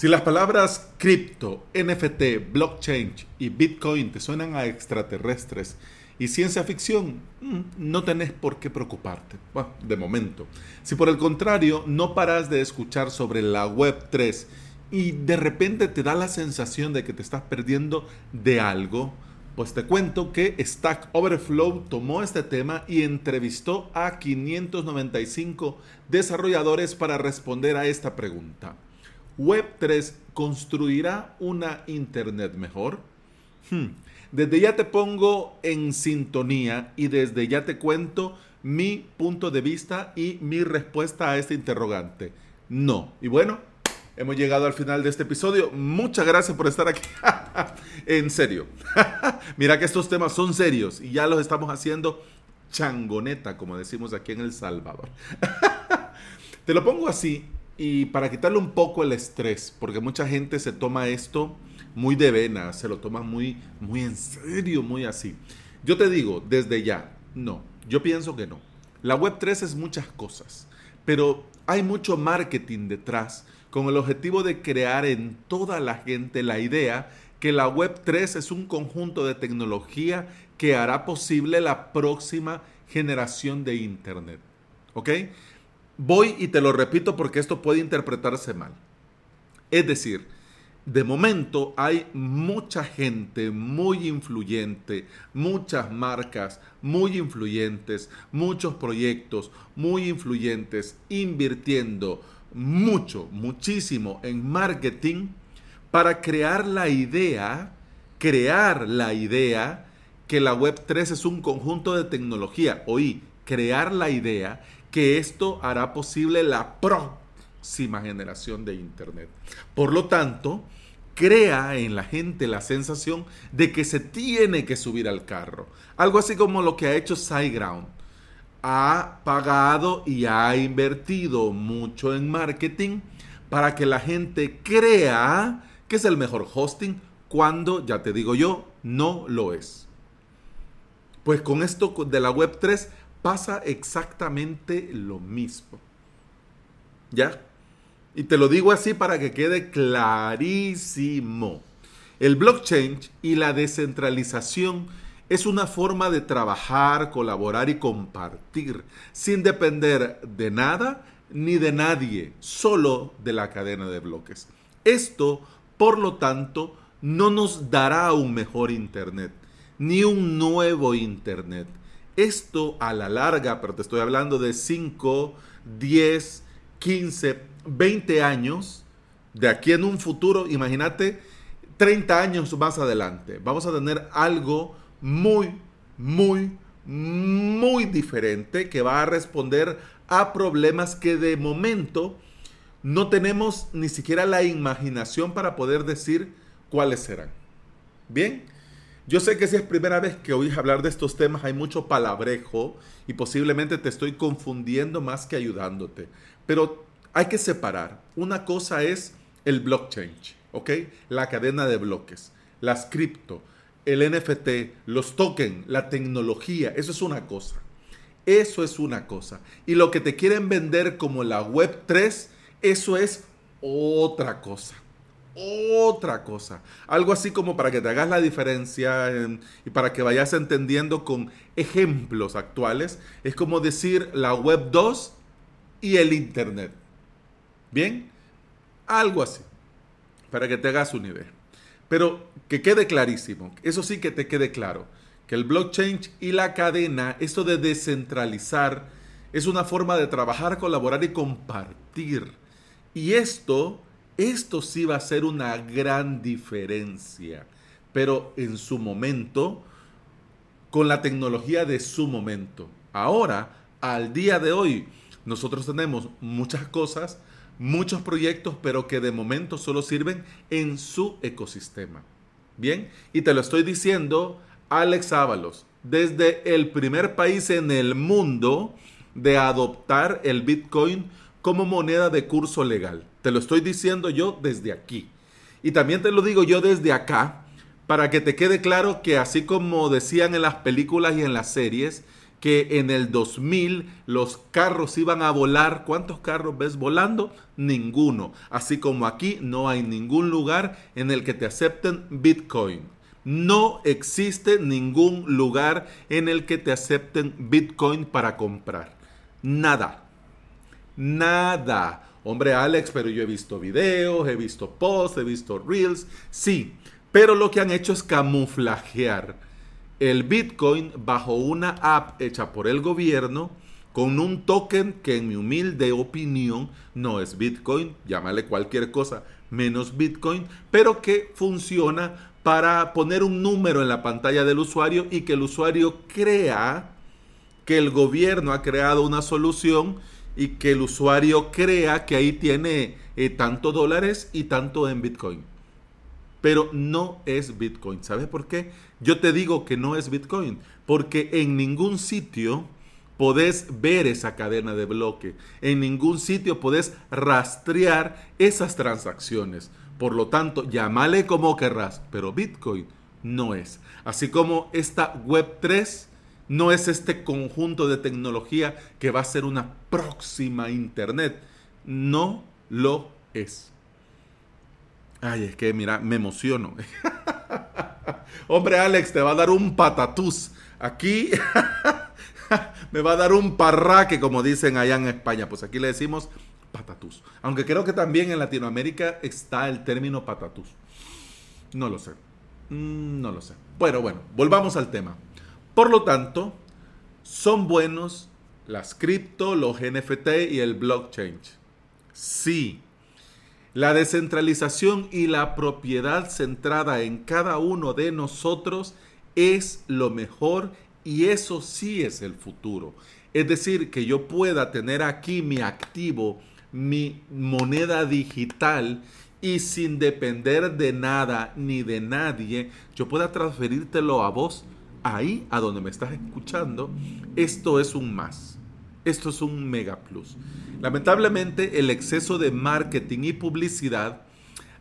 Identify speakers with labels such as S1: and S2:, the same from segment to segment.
S1: Si las palabras cripto, NFT, blockchain y Bitcoin te suenan a extraterrestres y ciencia ficción, mm, no tenés por qué preocuparte, bueno, de momento. Si por el contrario no paras de escuchar sobre la Web 3 y de repente te da la sensación de que te estás perdiendo de algo, pues te cuento que Stack Overflow tomó este tema y entrevistó a 595 desarrolladores para responder a esta pregunta. Web3 construirá una Internet mejor? Hmm. Desde ya te pongo en sintonía y desde ya te cuento mi punto de vista y mi respuesta a este interrogante. No. Y bueno, hemos llegado al final de este episodio. Muchas gracias por estar aquí. en serio. Mira que estos temas son serios y ya los estamos haciendo changoneta, como decimos aquí en El Salvador. te lo pongo así y para quitarle un poco el estrés, porque mucha gente se toma esto muy de vena, se lo toma muy, muy en serio, muy así. Yo te digo, desde ya, no, yo pienso que no. La Web3 es muchas cosas, pero hay mucho marketing detrás con el objetivo de crear en toda la gente la idea que la Web3 es un conjunto de tecnología que hará posible la próxima generación de Internet. ¿Ok? Voy y te lo repito porque esto puede interpretarse mal. Es decir, de momento hay mucha gente muy influyente, muchas marcas muy influyentes, muchos proyectos muy influyentes, invirtiendo mucho, muchísimo en marketing para crear la idea, crear la idea que la Web3 es un conjunto de tecnología. Oí, crear la idea que esto hará posible la próxima generación de Internet. Por lo tanto, crea en la gente la sensación de que se tiene que subir al carro. Algo así como lo que ha hecho SiteGround. Ha pagado y ha invertido mucho en marketing para que la gente crea que es el mejor hosting cuando, ya te digo yo, no lo es. Pues con esto de la web 3 pasa exactamente lo mismo. ¿Ya? Y te lo digo así para que quede clarísimo. El blockchain y la descentralización es una forma de trabajar, colaborar y compartir sin depender de nada ni de nadie, solo de la cadena de bloques. Esto, por lo tanto, no nos dará un mejor Internet, ni un nuevo Internet. Esto a la larga, pero te estoy hablando de 5, 10, 15, 20 años, de aquí en un futuro, imagínate, 30 años más adelante, vamos a tener algo muy, muy, muy diferente que va a responder a problemas que de momento no tenemos ni siquiera la imaginación para poder decir cuáles serán. Bien, yo sé que si es primera vez que oís hablar de estos temas hay mucho palabrejo y posiblemente te estoy confundiendo más que ayudándote, pero hay que separar. Una cosa es el blockchain, ¿ok? La cadena de bloques, las cripto, el NFT, los tokens, la tecnología, eso es una cosa. Eso es una cosa. Y lo que te quieren vender como la Web 3, eso es otra cosa. Otra cosa. Algo así como para que te hagas la diferencia y para que vayas entendiendo con ejemplos actuales. Es como decir la Web 2 y el Internet. Bien, algo así, para que te hagas una idea. Pero que quede clarísimo, eso sí que te quede claro, que el blockchain y la cadena, esto de descentralizar, es una forma de trabajar, colaborar y compartir. Y esto, esto sí va a ser una gran diferencia, pero en su momento, con la tecnología de su momento. Ahora, al día de hoy, nosotros tenemos muchas cosas muchos proyectos, pero que de momento solo sirven en su ecosistema. Bien, y te lo estoy diciendo, Alex Ábalos, desde el primer país en el mundo de adoptar el Bitcoin como moneda de curso legal. Te lo estoy diciendo yo desde aquí. Y también te lo digo yo desde acá, para que te quede claro que así como decían en las películas y en las series, que en el 2000 los carros iban a volar. ¿Cuántos carros ves volando? Ninguno. Así como aquí no hay ningún lugar en el que te acepten Bitcoin. No existe ningún lugar en el que te acepten Bitcoin para comprar. Nada. Nada. Hombre, Alex, pero yo he visto videos, he visto posts, he visto reels. Sí, pero lo que han hecho es camuflajear el Bitcoin bajo una app hecha por el gobierno con un token que en mi humilde opinión no es Bitcoin, llámale cualquier cosa menos Bitcoin, pero que funciona para poner un número en la pantalla del usuario y que el usuario crea que el gobierno ha creado una solución y que el usuario crea que ahí tiene eh, tanto dólares y tanto en Bitcoin. Pero no es Bitcoin. ¿Sabes por qué? Yo te digo que no es Bitcoin. Porque en ningún sitio podés ver esa cadena de bloque. En ningún sitio podés rastrear esas transacciones. Por lo tanto, llámale como querrás, pero Bitcoin no es. Así como esta Web 3 no es este conjunto de tecnología que va a ser una próxima Internet. No lo es. Ay, es que mira, me emociono. Hombre, Alex, te va a dar un patatús. Aquí me va a dar un parraque, como dicen allá en España. Pues aquí le decimos patatús. Aunque creo que también en Latinoamérica está el término patatús. No lo sé. Mm, no lo sé. Bueno, bueno, volvamos al tema. Por lo tanto, son buenos las cripto, los NFT y el blockchain. Sí. La descentralización y la propiedad centrada en cada uno de nosotros es lo mejor y eso sí es el futuro. Es decir, que yo pueda tener aquí mi activo, mi moneda digital y sin depender de nada ni de nadie, yo pueda transferírtelo a vos ahí a donde me estás escuchando, esto es un más. Esto es un mega plus. Lamentablemente, el exceso de marketing y publicidad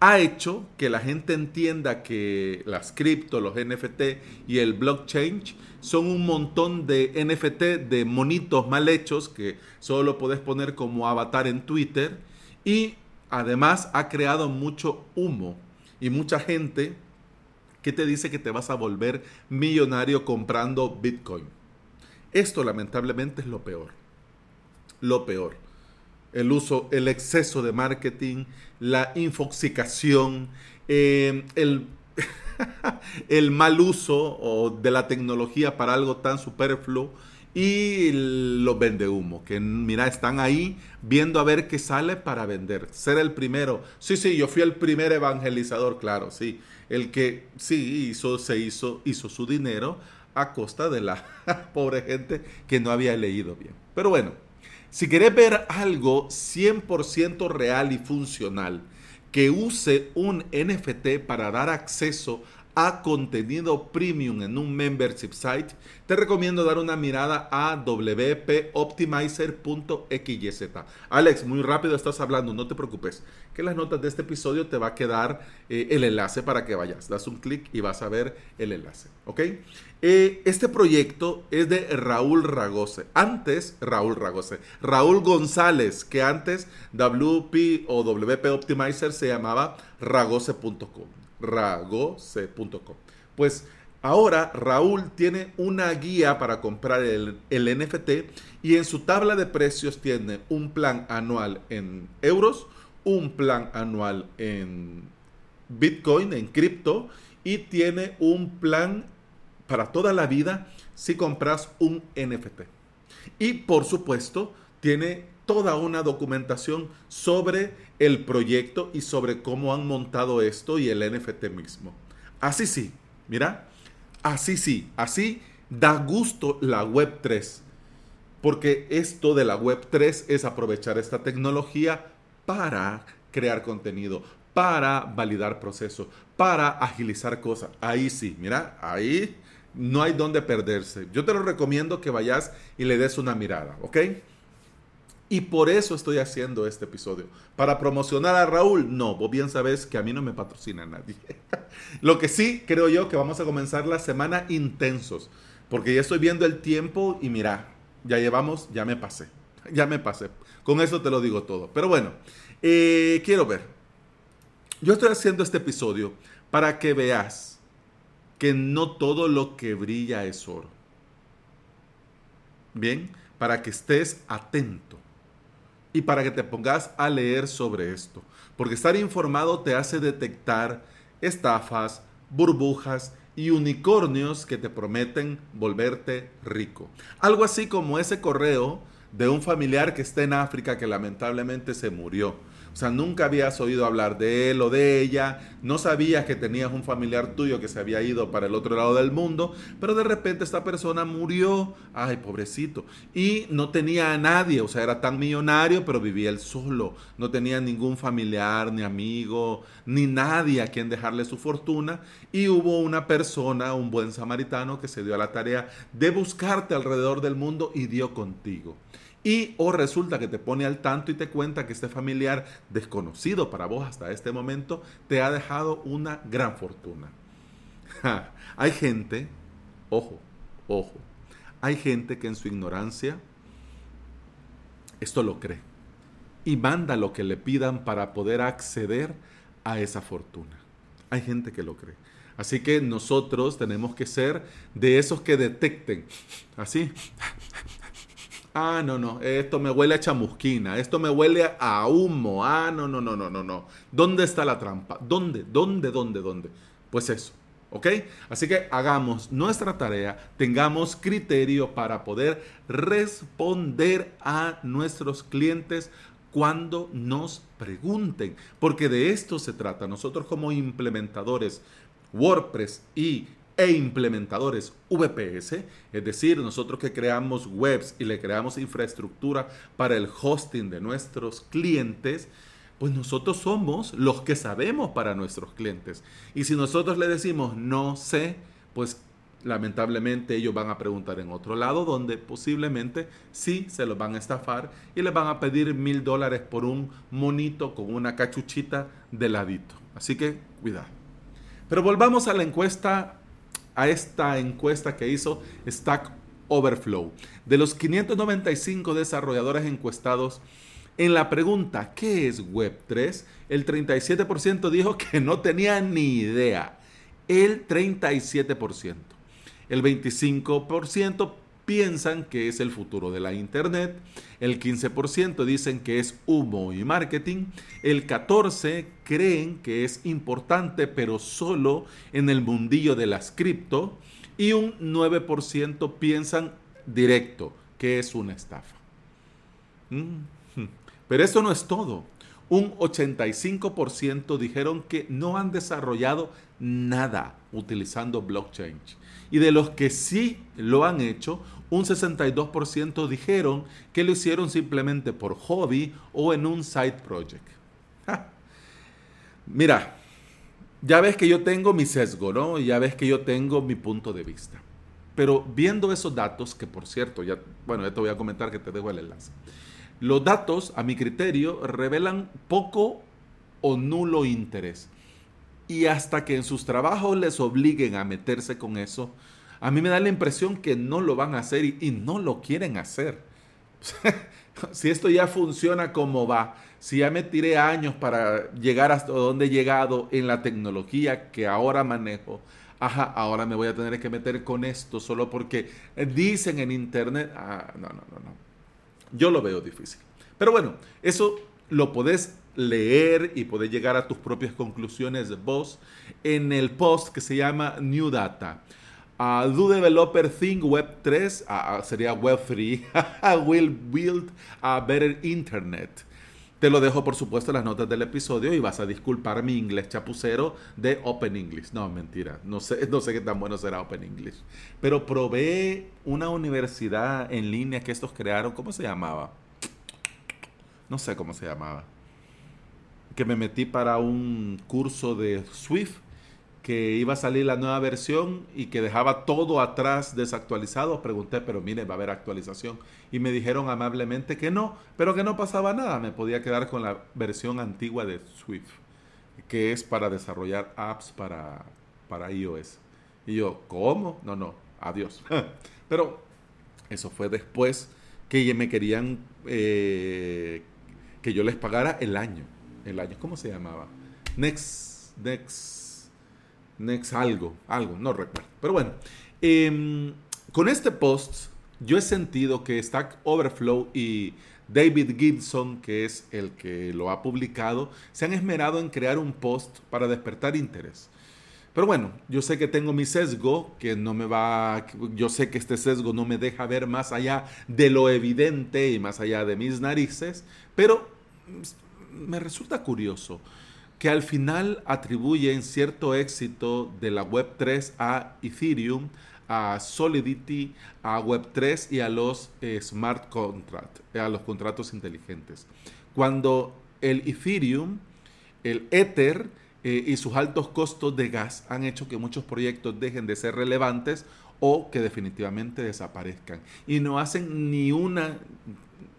S1: ha hecho que la gente entienda que las cripto, los NFT y el blockchain son un montón de NFT de monitos mal hechos que solo puedes poner como avatar en Twitter y además ha creado mucho humo y mucha gente ¿Qué te dice que te vas a volver millonario comprando Bitcoin? Esto lamentablemente es lo peor. Lo peor. El uso, el exceso de marketing, la infoxicación, eh, el, el mal uso de la tecnología para algo tan superfluo y los vende humo, que mira, están ahí viendo a ver qué sale para vender. Ser el primero. Sí, sí, yo fui el primer evangelizador, claro, sí el que sí hizo, se hizo, hizo su dinero a costa de la pobre gente que no había leído bien. Pero bueno, si querés ver algo 100% real y funcional, que use un NFT para dar acceso a contenido premium en un membership site, te recomiendo dar una mirada a wpoptimizer.xyz. Alex, muy rápido estás hablando, no te preocupes, que en las notas de este episodio te va a quedar eh, el enlace para que vayas. Das un clic y vas a ver el enlace. Eh, este proyecto es de Raúl Ragose. Antes, Raúl Ragose. Raúl González, que antes WP o WP Optimizer se llamaba ragose.com ragose.com. Pues ahora Raúl tiene una guía para comprar el, el, NFT y en su tabla de precios tiene un plan anual en euros, un plan anual en Bitcoin, en cripto y tiene un plan para toda la vida si compras un NFT. Y por supuesto, tiene toda una documentación sobre el proyecto y sobre cómo han montado esto y el NFT mismo. Así sí, mira, así sí, así da gusto la Web 3. Porque esto de la Web 3 es aprovechar esta tecnología para crear contenido, para validar procesos, para agilizar cosas. Ahí sí, mira, ahí no hay donde perderse. Yo te lo recomiendo que vayas y le des una mirada, ¿ok? Y por eso estoy haciendo este episodio. ¿Para promocionar a Raúl? No, vos bien sabes que a mí no me patrocina nadie. Lo que sí creo yo que vamos a comenzar la semana intensos. Porque ya estoy viendo el tiempo y mira, ya llevamos, ya me pasé, ya me pasé. Con eso te lo digo todo. Pero bueno, eh, quiero ver. Yo estoy haciendo este episodio para que veas que no todo lo que brilla es oro. Bien, para que estés atento y para que te pongas a leer sobre esto. Porque estar informado te hace detectar estafas, burbujas y unicornios que te prometen volverte rico. Algo así como ese correo de un familiar que está en África que lamentablemente se murió o sea, nunca habías oído hablar de él o de ella, no sabías que tenías un familiar tuyo que se había ido para el otro lado del mundo, pero de repente esta persona murió, ay, pobrecito, y no tenía a nadie, o sea, era tan millonario, pero vivía él solo, no tenía ningún familiar, ni amigo, ni nadie a quien dejarle su fortuna, y hubo una persona, un buen samaritano, que se dio a la tarea de buscarte alrededor del mundo y dio contigo. Y o resulta que te pone al tanto y te cuenta que este familiar desconocido para vos hasta este momento te ha dejado una gran fortuna. hay gente, ojo, ojo, hay gente que en su ignorancia esto lo cree y manda lo que le pidan para poder acceder a esa fortuna. Hay gente que lo cree. Así que nosotros tenemos que ser de esos que detecten, así, Ah, no, no, esto me huele a chamusquina, esto me huele a humo. Ah, no, no, no, no, no, no. ¿Dónde está la trampa? ¿Dónde? ¿Dónde? ¿Dónde? ¿Dónde? Pues eso. ¿Ok? Así que hagamos nuestra tarea, tengamos criterio para poder responder a nuestros clientes cuando nos pregunten, porque de esto se trata. Nosotros como implementadores WordPress y e implementadores VPS, es decir, nosotros que creamos webs y le creamos infraestructura para el hosting de nuestros clientes, pues nosotros somos los que sabemos para nuestros clientes. Y si nosotros le decimos no sé, pues lamentablemente ellos van a preguntar en otro lado donde posiblemente sí se los van a estafar y les van a pedir mil dólares por un monito con una cachuchita de ladito. Así que cuidado. Pero volvamos a la encuesta a esta encuesta que hizo Stack Overflow. De los 595 desarrolladores encuestados, en la pregunta ¿qué es Web3? El 37% dijo que no tenía ni idea. El 37%. El 25% piensan que es el futuro de la Internet, el 15% dicen que es humo y marketing, el 14% creen que es importante pero solo en el mundillo de las cripto y un 9% piensan directo que es una estafa. Mm, pero eso no es todo. Un 85% dijeron que no han desarrollado nada utilizando blockchain. Y de los que sí lo han hecho, un 62% dijeron que lo hicieron simplemente por hobby o en un side project. Mira, ya ves que yo tengo mi sesgo, ¿no? Ya ves que yo tengo mi punto de vista. Pero viendo esos datos, que por cierto, ya, bueno, ya te voy a comentar que te dejo el enlace. Los datos, a mi criterio, revelan poco o nulo interés. Y hasta que en sus trabajos les obliguen a meterse con eso, a mí me da la impresión que no lo van a hacer y, no lo quieren hacer. si esto ya funciona como va, si ya me tiré años para llegar hasta donde he llegado en la tecnología que ahora manejo, ajá, ahora me voy a tener que meter con esto solo porque dicen en internet, ah, no, no, no, no. Yo lo veo difícil. Pero bueno, eso lo podés leer y podés llegar a tus propias conclusiones vos en el post que se llama New Data. Do developer think Web 3, uh, sería Web 3, will build a better internet. Te lo dejo por supuesto en las notas del episodio y vas a disculpar mi inglés chapucero de Open English. No, mentira, no sé, no sé qué tan bueno será Open English. Pero probé una universidad en línea que estos crearon, ¿cómo se llamaba? No sé cómo se llamaba. Que me metí para un curso de Swift que iba a salir la nueva versión y que dejaba todo atrás desactualizado. Pregunté, pero mire, va a haber actualización. Y me dijeron amablemente que no, pero que no pasaba nada. Me podía quedar con la versión antigua de Swift, que es para desarrollar apps para, para iOS. Y yo, ¿cómo? No, no, adiós. Pero eso fue después que me querían eh, que yo les pagara el año. El año, ¿cómo se llamaba? Next, Next, Next algo, algo, no recuerdo. Pero bueno, em, con este post yo he sentido que Stack Overflow y David Gibson, que es el que lo ha publicado, se han esmerado en crear un post para despertar interés. Pero bueno, yo sé que tengo mi sesgo, que no me va, yo sé que este sesgo no me deja ver más allá de lo evidente y más allá de mis narices, pero me resulta curioso que al final atribuyen cierto éxito de la Web3 a Ethereum, a Solidity, a Web3 y a los eh, smart contracts, a los contratos inteligentes. Cuando el Ethereum, el Ether, eh, y sus altos costos de gas han hecho que muchos proyectos dejen de ser relevantes o que definitivamente desaparezcan. Y no hacen ni una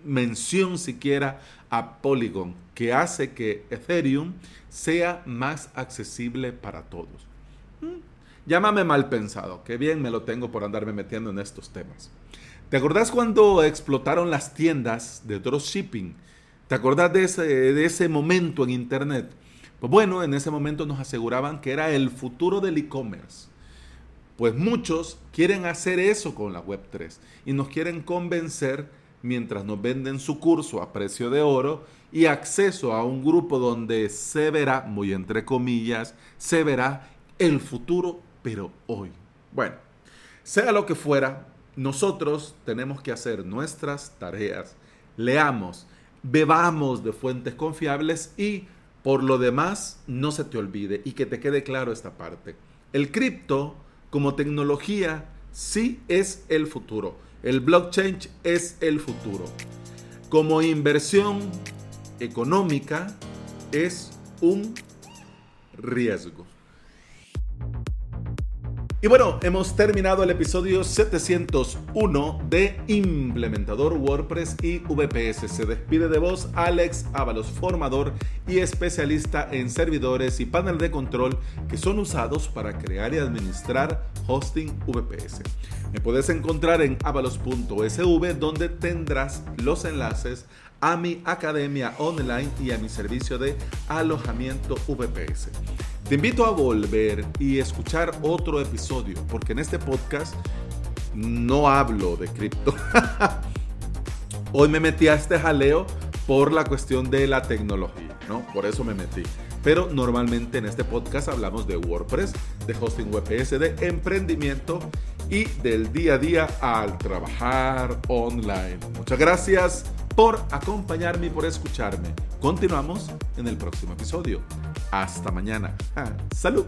S1: mención siquiera a Polygon, que hace que Ethereum sea más accesible para todos. Mm, llámame mal pensado, que bien me lo tengo por andarme metiendo en estos temas. ¿Te acordás cuando explotaron las tiendas de dropshipping? ¿Te acordás de ese, de ese momento en Internet? Pues bueno, en ese momento nos aseguraban que era el futuro del e-commerce. Pues muchos quieren hacer eso con la Web3 y nos quieren convencer mientras nos venden su curso a precio de oro y acceso a un grupo donde se verá, muy entre comillas, se verá el futuro, pero hoy. Bueno, sea lo que fuera, nosotros tenemos que hacer nuestras tareas, leamos, bebamos de fuentes confiables y por lo demás, no se te olvide y que te quede claro esta parte. El cripto como tecnología sí es el futuro. El blockchain es el futuro. Como inversión económica es un riesgo. Y bueno, hemos terminado el episodio 701 de Implementador WordPress y VPS. Se despide de vos Alex Ábalos, formador y especialista en servidores y panel de control que son usados para crear y administrar hosting VPS. Me puedes encontrar en avalos.sv donde tendrás los enlaces a mi academia online y a mi servicio de alojamiento VPS. Te invito a volver y escuchar otro episodio, porque en este podcast no hablo de cripto. Hoy me metí a este jaleo por la cuestión de la tecnología, ¿no? Por eso me metí. Pero normalmente en este podcast hablamos de WordPress, de hosting VPS, de emprendimiento y del día a día al trabajar online. Muchas gracias por acompañarme y por escucharme. Continuamos en el próximo episodio. Hasta mañana. Salud.